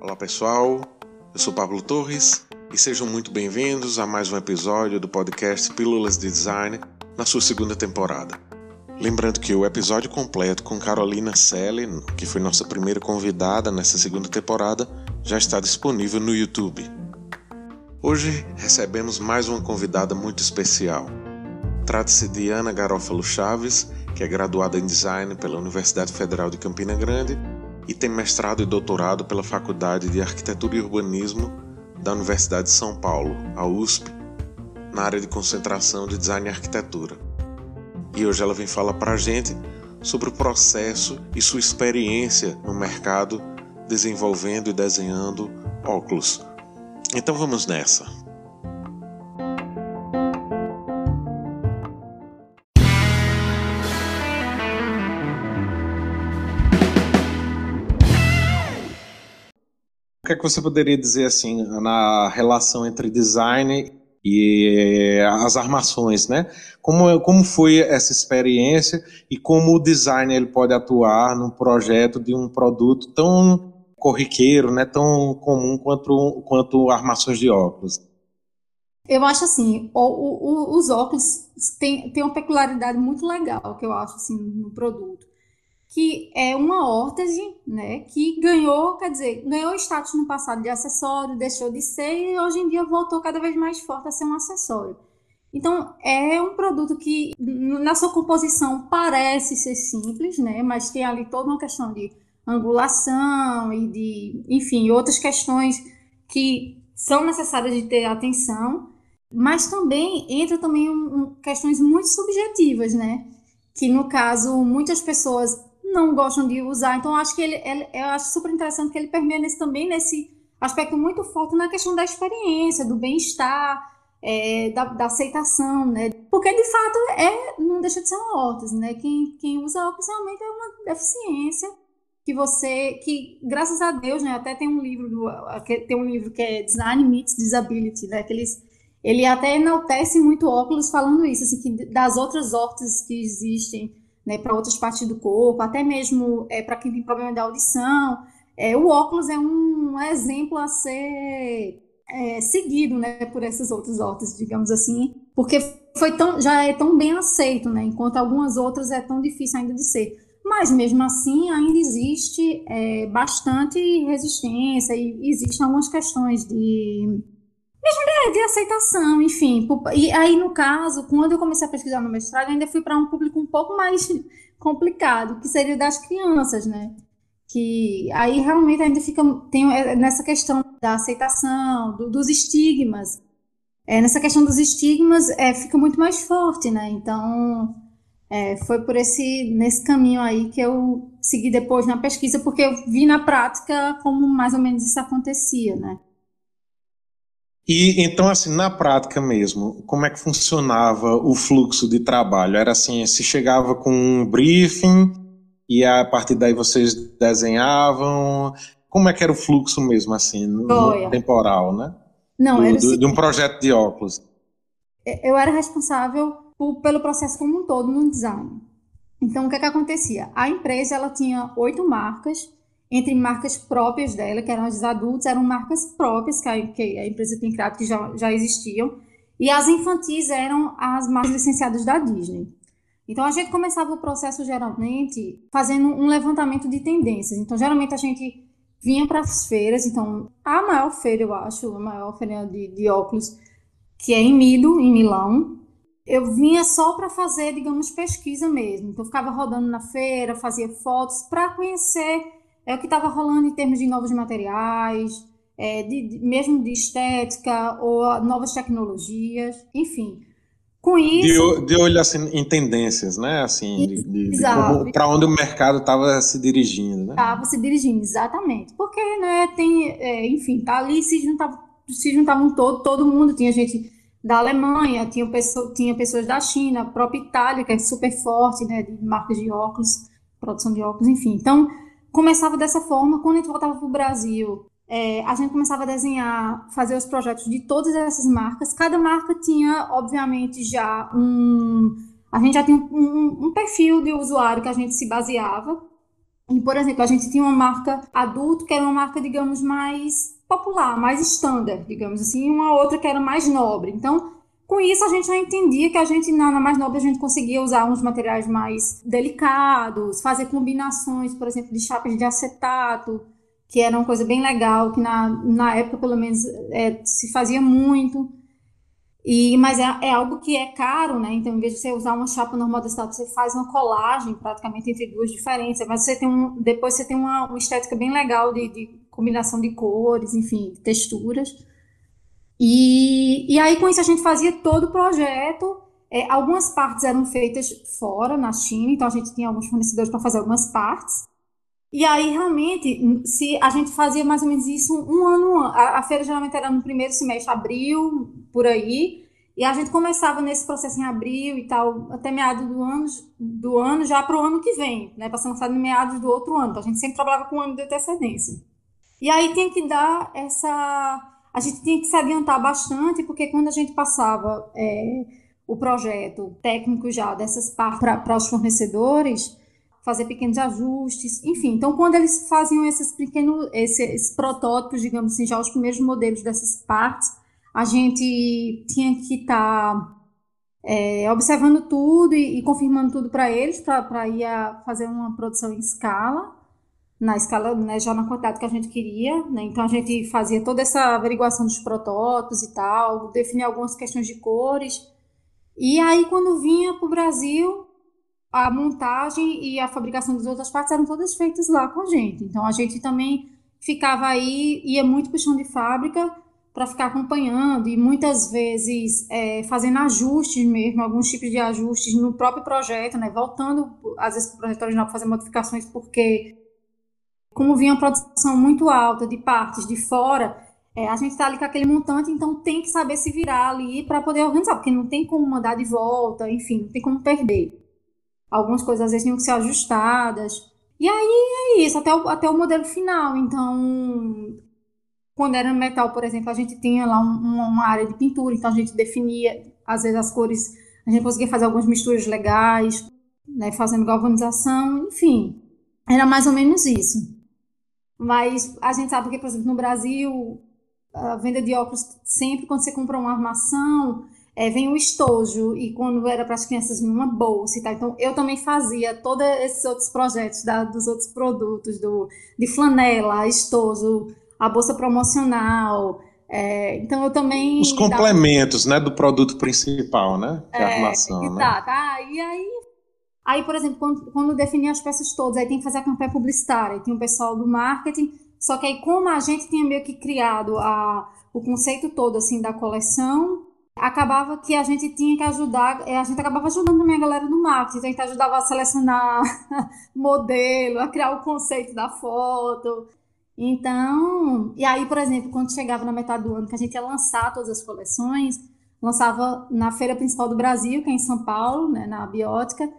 Olá pessoal, eu sou Pablo Torres e sejam muito bem-vindos a mais um episódio do podcast Pílulas de Design na sua segunda temporada. Lembrando que o episódio completo com Carolina Selle, que foi nossa primeira convidada nessa segunda temporada, já está disponível no YouTube. Hoje recebemos mais uma convidada muito especial. Trata-se de Ana Garófalo Chaves, que é graduada em Design pela Universidade Federal de Campina Grande e tem mestrado e doutorado pela Faculdade de Arquitetura e Urbanismo da Universidade de São Paulo, a USP, na área de concentração de Design e Arquitetura. E hoje ela vem falar para a gente sobre o processo e sua experiência no mercado desenvolvendo e desenhando óculos. Então vamos nessa. O que, é que você poderia dizer assim na relação entre design e as armações, né? Como, como foi essa experiência e como o design ele pode atuar num projeto de um produto tão corriqueiro, né, tão comum quanto, quanto armações de óculos? Eu acho assim, o, o, os óculos têm, têm uma peculiaridade muito legal que eu acho assim no produto que é uma órtese, né, que ganhou, quer dizer, ganhou status no passado de acessório, deixou de ser e hoje em dia voltou cada vez mais forte a ser um acessório. Então, é um produto que na sua composição parece ser simples, né, mas tem ali toda uma questão de angulação e de, enfim, outras questões que são necessárias de ter atenção, mas também entra também um, um, questões muito subjetivas, né? Que no caso muitas pessoas não gostam de usar. Então, acho que ele, ele, eu acho super interessante que ele permeia nesse, também nesse aspecto muito forte na questão da experiência, do bem-estar, é, da, da, aceitação, né? Porque de fato é, não deixa de ser uma órtese, né? Quem, quem usa óculos realmente é uma deficiência que você, que graças a Deus, né? Até tem um livro do, tem um livro que é Design Meets Disability, né? Que eles, ele até enaltece muito óculos falando isso, assim, que das outras órteses que existem né, para outras partes do corpo, até mesmo é, para quem tem problema de audição. É, o óculos é um exemplo a ser é, seguido né, por essas outras hortas, digamos assim, porque foi tão, já é tão bem aceito, né, enquanto algumas outras é tão difícil ainda de ser. Mas mesmo assim ainda existe é, bastante resistência e existem algumas questões de mesmo de, aceitação, enfim. E aí, no caso, quando eu comecei a pesquisar no mestrado, ainda fui para um público um pouco mais complicado, que seria das crianças, né? Que aí realmente ainda fica tem é, nessa questão da aceitação, do, dos estigmas. É, nessa questão dos estigmas é, fica muito mais forte, né? Então é, foi por esse nesse caminho aí que eu segui depois na pesquisa, porque eu vi na prática como mais ou menos isso acontecia, né? E então, assim, na prática mesmo, como é que funcionava o fluxo de trabalho? Era assim, se chegava com um briefing e a partir daí vocês desenhavam? Como é que era o fluxo mesmo, assim, no, no temporal, né? Não, do, era do, de um projeto de óculos. É, eu era responsável por, pelo processo como um todo no design. Então, o que é que acontecia? A empresa, ela tinha oito marcas entre marcas próprias dela, que eram as adultos, eram marcas próprias que a, que a empresa tem criado, que já, já existiam, e as infantis eram as marcas licenciadas da Disney. Então a gente começava o processo geralmente fazendo um levantamento de tendências. Então geralmente a gente vinha para as feiras, então a maior feira, eu acho, a maior feira de, de óculos, que é em Milo, em Milão, eu vinha só para fazer, digamos, pesquisa mesmo. Então, eu ficava rodando na feira, fazia fotos para conhecer é o que estava rolando em termos de novos materiais, é, de, de, mesmo de estética ou novas tecnologias, enfim. Com isso. De, de olho assim, em tendências, né? Assim, para onde o mercado estava se dirigindo, né? Estava se dirigindo, exatamente. Porque, né, tem, é, enfim, tá ali se juntavam, se juntavam todo, todo mundo, tinha gente da Alemanha, tinha, pessoa, tinha pessoas da China, a própria Itália, que é super forte, né, de marcas de óculos, produção de óculos, enfim. Então, começava dessa forma. Quando a gente voltava para o Brasil, é, a gente começava a desenhar, fazer os projetos de todas essas marcas. Cada marca tinha, obviamente, já um, a gente já tinha um, um, perfil de usuário que a gente se baseava. E, por exemplo, a gente tinha uma marca adulto, que era uma marca, digamos, mais popular, mais standard, digamos assim, e uma outra que era mais nobre. Então, com isso, a gente já entendia que a gente, na, na, mais nobre, a gente conseguia usar uns materiais mais delicados, fazer combinações, por exemplo, de chapas de acetato, que era uma coisa bem legal, que na, na época, pelo menos, é, se fazia muito. E, mas é, é, algo que é caro, né? Então, em vez de você usar uma chapa normal da estátua, você faz uma colagem praticamente entre duas diferentes. Mas você tem um, depois você tem uma, uma estética bem legal de, de combinação de cores, enfim, de texturas. E, e aí, com isso, a gente fazia todo o projeto. É, algumas partes eram feitas fora, na China, então a gente tinha alguns fornecedores para fazer algumas partes. E aí, realmente, se a gente fazia mais ou menos isso um ano, a, a feira geralmente era no primeiro semestre, abril, por aí, e a gente começava nesse processo em abril e tal, até meados do ano, do ano já para o ano que vem, né, para ser lançado em meados do outro ano. Então, a gente sempre trabalhava com um ano de antecedência. E aí tem que dar essa. A gente tinha que se adiantar bastante, porque quando a gente passava é, o projeto técnico já dessas partes para os fornecedores, fazer pequenos ajustes, enfim. Então, quando eles faziam esses pequenos, esses, esses protótipos, digamos assim, já os primeiros modelos dessas partes, a gente tinha que estar tá, é, observando tudo e, e confirmando tudo para eles, para ir a fazer uma produção em escala, na escala, né, já na quantidade que a gente queria. Né? Então, a gente fazia toda essa averiguação dos protótipos e tal, definir algumas questões de cores. E aí, quando vinha para o Brasil, a montagem e a fabricação das outras partes eram todas feitas lá com a gente. Então a gente também ficava aí, ia muito para o chão de fábrica para ficar acompanhando e muitas vezes é, fazendo ajustes mesmo, alguns tipos de ajustes no próprio projeto, né? Voltando às vezes para o projeto original para fazer modificações, porque como vinha uma produção muito alta de partes de fora, é, a gente está ali com aquele montante, então tem que saber se virar ali para poder organizar, porque não tem como mandar de volta, enfim, não tem como perder algumas coisas às vezes tinham que ser ajustadas. E aí é isso, até o, até o modelo final. Então, quando era metal, por exemplo, a gente tinha lá um, uma área de pintura, então a gente definia, às vezes, as cores, a gente conseguia fazer algumas misturas legais, né, fazendo galvanização, enfim. Era mais ou menos isso. Mas a gente sabe que, por exemplo, no Brasil, a venda de óculos, sempre quando você compra uma armação, é, vem o estojo, e quando era para as crianças vinha uma bolsa e tal. Então, eu também fazia todos esses outros projetos da, dos outros produtos, do, de flanela, estojo, a bolsa promocional. É, então, eu também. Os complementos, dava... né, do produto principal, né? Que é a armação. Exato. Né? Ah, e aí. Aí, por exemplo, quando, quando definir as peças todas, aí tem que fazer a campanha publicitária, tem o pessoal do marketing. Só que aí, como a gente tinha meio que criado a, o conceito todo assim da coleção, acabava que a gente tinha que ajudar, é, a gente acabava ajudando também a galera do marketing, então a gente ajudava a selecionar modelo, a criar o conceito da foto. Então, e aí, por exemplo, quando chegava na metade do ano que a gente ia lançar todas as coleções, lançava na feira principal do Brasil, que é em São Paulo, né, na Biótica.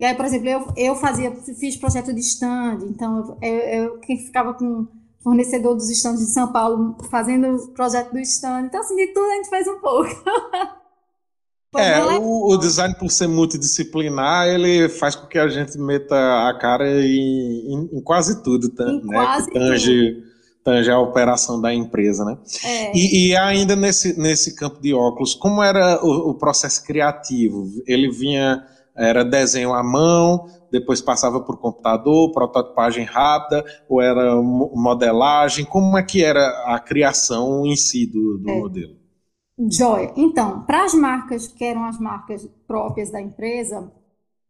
E aí, por exemplo, eu, eu fazia, fiz projeto de stand, então eu, eu, ficava com fornecedor dos estandes de São Paulo, fazendo o projeto do stand. Então, assim, de tudo a gente faz um pouco. é, o, o, design, por ser multidisciplinar, ele faz com que a gente meta a cara em, em, em quase tudo, tá, em né? Quase tange, tudo. tange a operação da empresa, né? É. E, e, ainda nesse, nesse campo de óculos, como era o, o processo criativo? Ele vinha, era desenho à mão, depois passava por computador, prototipagem rápida, ou era modelagem? Como é que era a criação em si do, do é. modelo? Joia. Então, para as marcas que eram as marcas próprias da empresa,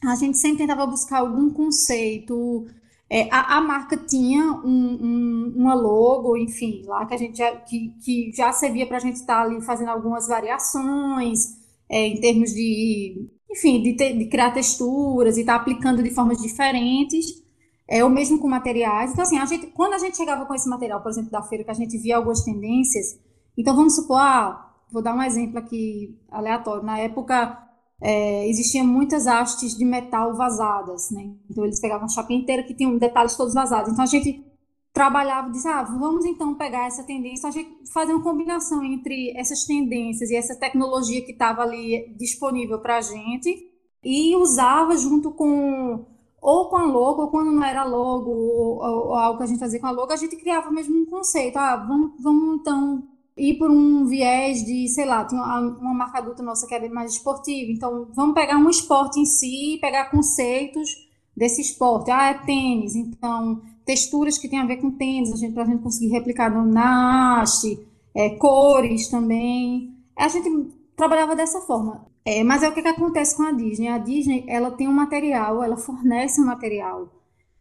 a gente sempre tentava buscar algum conceito. É, a, a, marca tinha um, um, uma logo, enfim, lá que a gente já, que, que já servia para a gente estar ali fazendo algumas variações é, em termos de enfim, de, ter, de criar texturas e estar tá aplicando de formas diferentes. É o mesmo com materiais. Então, assim, a gente, quando a gente chegava com esse material, por exemplo, da feira, que a gente via algumas tendências, então vamos supor, ah, vou dar um exemplo aqui aleatório. Na época, é, existiam muitas hastes de metal vazadas, né? Então, eles pegavam a chapa inteira que tinham detalhes todos vazados. Então, a gente trabalhava, disse, ah, vamos então pegar essa tendência, a gente fazer uma combinação entre essas tendências e essa tecnologia que estava ali disponível para a gente, e usava junto com ou com a logo, ou quando não era logo, ou, ou, ou, algo que a gente fazia com a logo, a gente criava mesmo um conceito. Ah, vamos, vamos então ir por um viés de, sei lá, tem uma, uma marca adulta nossa que é mais esportiva, então vamos pegar um esporte em si, pegar conceitos desse esporte. Ah, é tênis, então texturas que tem a ver com tênis, a gente, para a gente conseguir replicar na haste, é, cores também. A gente trabalhava dessa forma. É, mas é o que, que acontece com a Disney. A Disney ela tem um material, ela fornece um material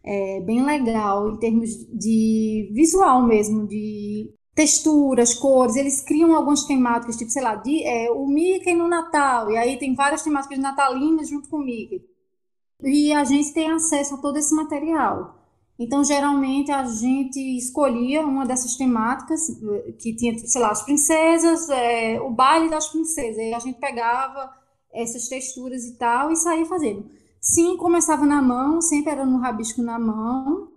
é, bem legal em termos de visual mesmo, de texturas, cores. Eles criam algumas temáticas, tipo, sei lá, de, é, o Mickey no Natal. E aí tem várias temáticas natalinas junto com o Mickey. E a gente tem acesso a todo esse material. Então, geralmente, a gente escolhia uma dessas temáticas, que tinha, sei lá, as princesas, é, o baile das princesas. Aí a gente pegava essas texturas e tal e saía fazendo. Sim, começava na mão, sempre era no rabisco na mão.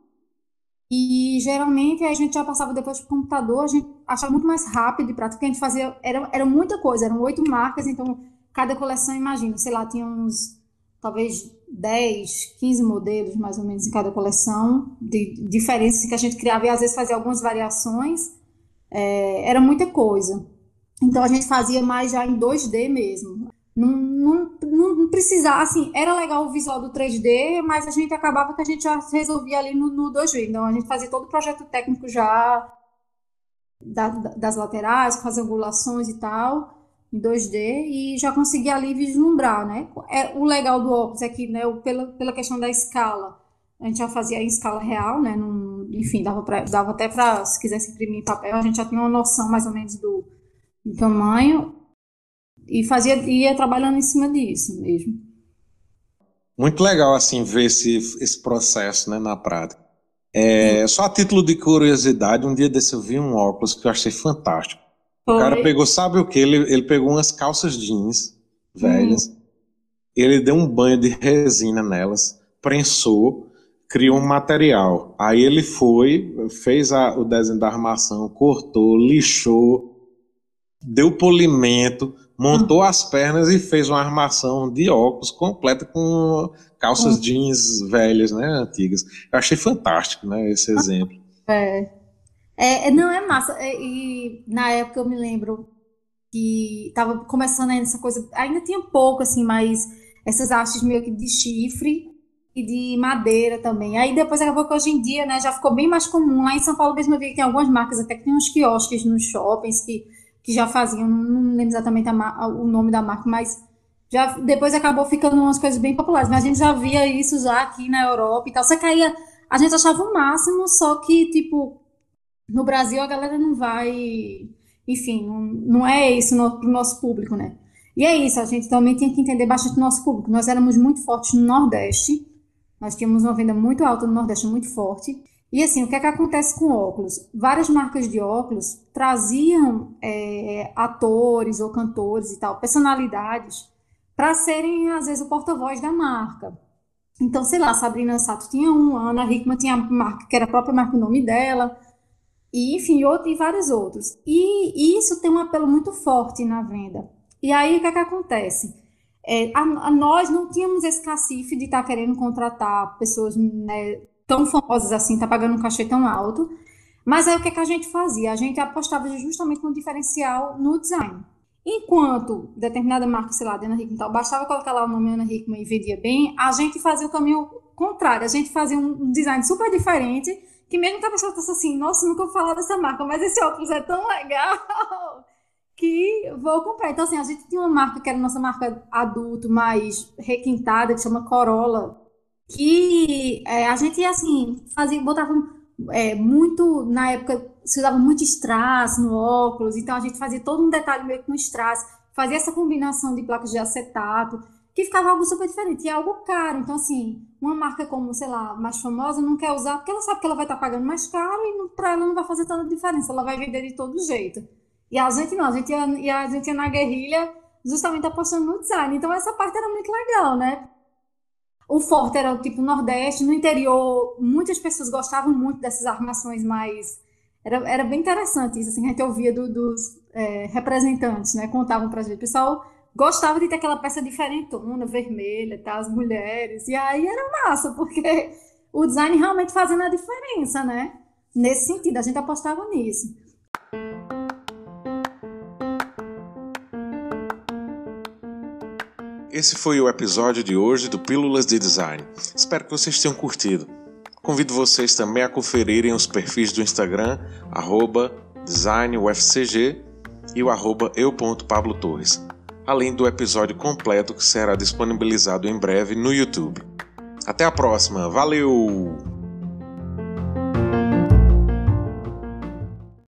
E geralmente a gente já passava depois para o computador, a gente achava muito mais rápido e prático, porque a gente fazia, era, era muita coisa, eram oito marcas, então cada coleção, imagina, sei lá, tinha uns talvez 10, 15 modelos mais ou menos em cada coleção, de diferenças que a gente criava e às vezes fazia algumas variações, é, era muita coisa. Então a gente fazia mais já em 2D mesmo. Não, não, não precisava, assim, era legal o visual do 3D, mas a gente acabava que a gente já resolvia ali no, no 2D. Então a gente fazia todo o projeto técnico já da, das laterais, com as angulações e tal em 2D e já consegui ali vislumbrar, né? É, o legal do óculos é que, né, pela, pela questão da escala, a gente já fazia em escala real, né? Num, enfim, dava, pra, dava até para, se quisesse imprimir em papel, a gente já tinha uma noção mais ou menos do, do tamanho e fazia, ia trabalhando em cima disso mesmo. Muito legal, assim, ver esse, esse processo, né, na prática. É, só a título de curiosidade, um dia desse eu vi um óculos que eu achei fantástico o cara pegou, sabe o que? Ele, ele pegou umas calças jeans velhas, hum. ele deu um banho de resina nelas, prensou, criou um material. Aí ele foi, fez a, o desenho da armação, cortou, lixou, deu polimento, montou hum. as pernas e fez uma armação de óculos completa com calças hum. jeans velhas, né, antigas. Eu achei fantástico, né, esse exemplo. É. É, é, não, é massa. É, e na época eu me lembro que tava começando ainda essa coisa, ainda tinha pouco, assim, mas essas hastes meio que de chifre e de madeira também. Aí depois acabou que hoje em dia, né, já ficou bem mais comum. Lá em São Paulo mesmo eu vi que tem algumas marcas, até que tem uns quiosques nos shoppings que, que já faziam, não lembro exatamente a, o nome da marca, mas já depois acabou ficando umas coisas bem populares. Mas a gente já via isso já aqui na Europa e tal. Só que aí a, a gente achava o máximo, só que, tipo, no Brasil a galera não vai, enfim, não, é isso para o nosso público, né? E é isso, a gente também tem que entender bastante o nosso público. Nós éramos muito fortes no Nordeste, nós tínhamos uma venda muito alta no Nordeste, muito forte. E assim, o que é que acontece com óculos? Várias marcas de óculos traziam é, atores ou cantores e tal, personalidades, para serem, às vezes, o porta-voz da marca. Então, sei lá, Sabrina Sato tinha um, Ana Hickman tinha a marca, que era a própria marca, o nome dela e enfim, outro, e vários outros. E isso tem um apelo muito forte na venda. E aí o que, é que acontece? É, a, a, nós não tínhamos esse cacife de estar tá querendo contratar pessoas né, tão famosas assim, tá pagando um cachê tão alto. Mas aí o que, é que a gente fazia? A gente apostava justamente no diferencial no design. Enquanto determinada marca, sei lá, Ana Hickman tal, bastava colocar lá o nome Ana Hickman e vendia bem, a gente fazia o caminho contrário. A gente fazia um design super diferente que mesmo que a pessoa pensa assim, nossa, nunca vou falar dessa marca, mas esse óculos é tão legal que vou comprar. Então, assim, a gente tinha uma marca que era nossa marca adulto, mais requintada, que chama Corolla, que é, a gente, assim, fazia, botava é, muito, na época, se usava muito strass no óculos, então a gente fazia todo um detalhe meio no strass, fazia essa combinação de placas de acetato, que ficava algo super diferente, e é algo caro. Então, assim, uma marca como, sei lá, mais famosa não quer usar porque ela sabe que ela vai estar pagando mais caro e para ela não vai fazer tanta diferença, ela vai vender de todo jeito. E a gente não, a gente ia, e a gente ia na guerrilha justamente apostando no design. Então, essa parte era muito legal, né? O forte era o tipo Nordeste, no interior, muitas pessoas gostavam muito dessas armações mais. Era, era bem interessante isso, assim, a gente ouvia do, dos é, representantes, né? Contavam pra gente. O pessoal gostava de ter aquela peça diferentona, vermelha, tá? as mulheres. E aí era massa, porque o design realmente fazendo a diferença, né? Nesse sentido, a gente apostava nisso. Esse foi o episódio de hoje do Pílulas de Design. Espero que vocês tenham curtido. Convido vocês também a conferirem os perfis do Instagram, designufcg e o eu.pablotorres, além do episódio completo que será disponibilizado em breve no YouTube. Até a próxima, valeu!